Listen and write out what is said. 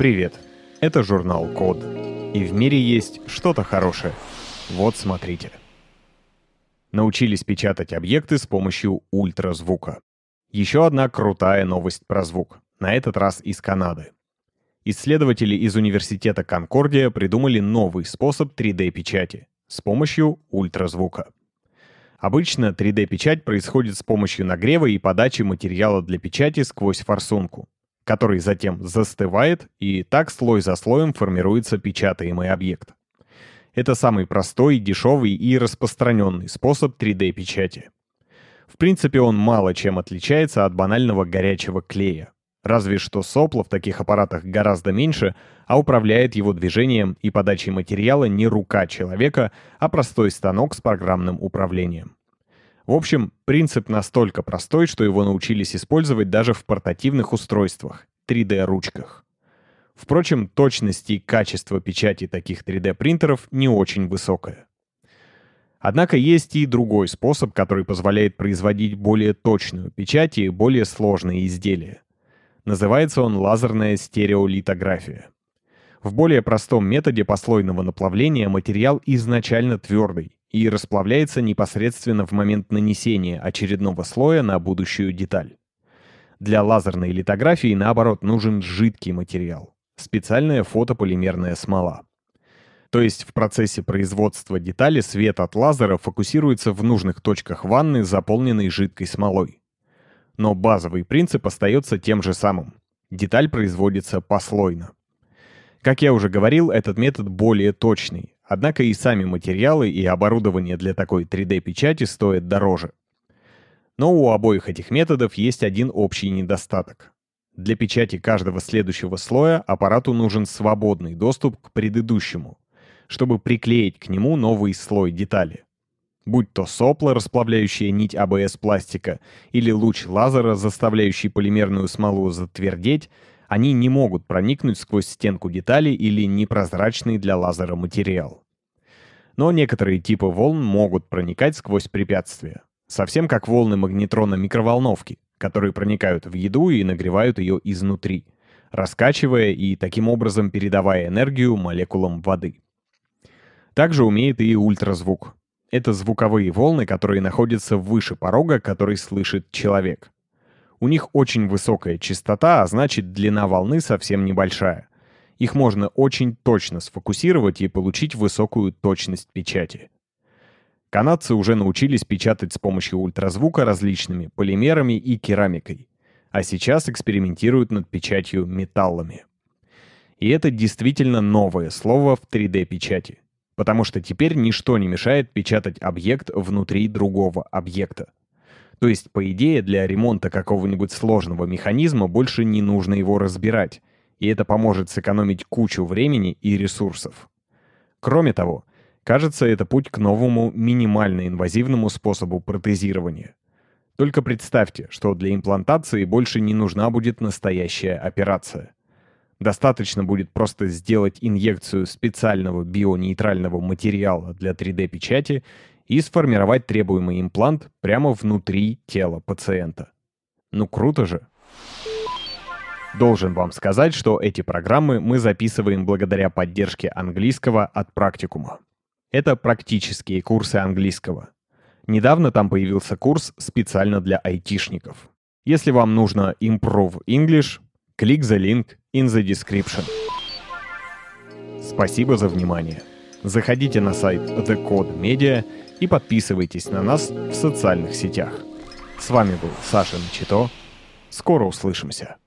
Привет! Это журнал Код. И в мире есть что-то хорошее. Вот смотрите. Научились печатать объекты с помощью ультразвука. Еще одна крутая новость про звук. На этот раз из Канады. Исследователи из университета Конкордия придумали новый способ 3D-печати с помощью ультразвука. Обычно 3D-печать происходит с помощью нагрева и подачи материала для печати сквозь форсунку, который затем застывает, и так слой за слоем формируется печатаемый объект. Это самый простой, дешевый и распространенный способ 3D-печати. В принципе, он мало чем отличается от банального горячего клея. Разве что сопла в таких аппаратах гораздо меньше, а управляет его движением и подачей материала не рука человека, а простой станок с программным управлением. В общем, принцип настолько простой, что его научились использовать даже в портативных устройствах, 3D-ручках. Впрочем, точность и качество печати таких 3D-принтеров не очень высокое. Однако есть и другой способ, который позволяет производить более точную печать и более сложные изделия. Называется он лазерная стереолитография. В более простом методе послойного наплавления материал изначально твердый и расплавляется непосредственно в момент нанесения очередного слоя на будущую деталь. Для лазерной литографии, наоборот, нужен жидкий материал — специальная фотополимерная смола. То есть в процессе производства детали свет от лазера фокусируется в нужных точках ванны, заполненной жидкой смолой. Но базовый принцип остается тем же самым. Деталь производится послойно. Как я уже говорил, этот метод более точный, однако и сами материалы и оборудование для такой 3D-печати стоят дороже. Но у обоих этих методов есть один общий недостаток. Для печати каждого следующего слоя аппарату нужен свободный доступ к предыдущему, чтобы приклеить к нему новый слой детали. Будь то сопло, расплавляющее нить АБС пластика, или луч лазера, заставляющий полимерную смолу затвердеть, они не могут проникнуть сквозь стенку детали или непрозрачный для лазера материал. Но некоторые типы волн могут проникать сквозь препятствия. Совсем как волны магнетрона микроволновки, которые проникают в еду и нагревают ее изнутри, раскачивая и таким образом передавая энергию молекулам воды. Также умеет и ультразвук. Это звуковые волны, которые находятся выше порога, который слышит человек. У них очень высокая частота, а значит длина волны совсем небольшая. Их можно очень точно сфокусировать и получить высокую точность печати. Канадцы уже научились печатать с помощью ультразвука различными полимерами и керамикой, а сейчас экспериментируют над печатью металлами. И это действительно новое слово в 3D-печати, потому что теперь ничто не мешает печатать объект внутри другого объекта. То есть, по идее, для ремонта какого-нибудь сложного механизма больше не нужно его разбирать, и это поможет сэкономить кучу времени и ресурсов. Кроме того, кажется, это путь к новому минимально инвазивному способу протезирования. Только представьте, что для имплантации больше не нужна будет настоящая операция. Достаточно будет просто сделать инъекцию специального бионейтрального материала для 3D-печати и сформировать требуемый имплант прямо внутри тела пациента. Ну круто же! Должен вам сказать, что эти программы мы записываем благодаря поддержке английского от практикума. Это практические курсы английского. Недавно там появился курс специально для айтишников. Если вам нужно Improve English, click the link in the description. Спасибо за внимание. Заходите на сайт The Code Media и подписывайтесь на нас в социальных сетях. С вами был Саша Мчито. Скоро услышимся.